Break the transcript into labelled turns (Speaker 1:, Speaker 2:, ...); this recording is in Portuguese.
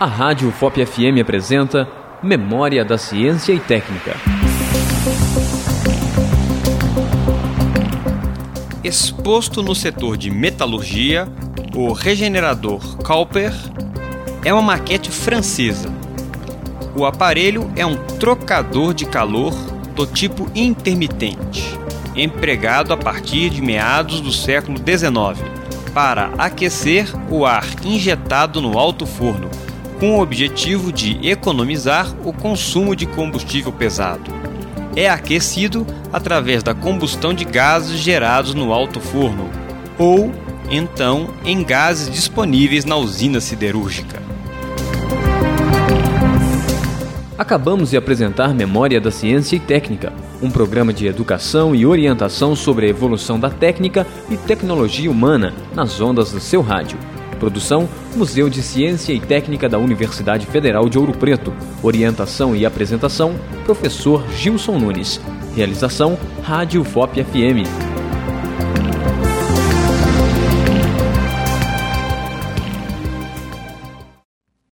Speaker 1: A Rádio FOP FM apresenta Memória da Ciência e Técnica.
Speaker 2: Exposto no setor de metalurgia, o regenerador Cowper é uma maquete francesa. O aparelho é um trocador de calor do tipo intermitente, empregado a partir de meados do século XIX para aquecer o ar injetado no alto forno com o objetivo de economizar o consumo de combustível pesado. É aquecido através da combustão de gases gerados no alto forno, ou, então, em gases disponíveis na usina siderúrgica.
Speaker 1: Acabamos de apresentar Memória da Ciência e Técnica, um programa de educação e orientação sobre a evolução da técnica e tecnologia humana nas ondas do seu rádio. Produção: Museu de Ciência e Técnica da Universidade Federal de Ouro Preto. Orientação e apresentação: Professor Gilson Nunes. Realização: Rádio FOP FM.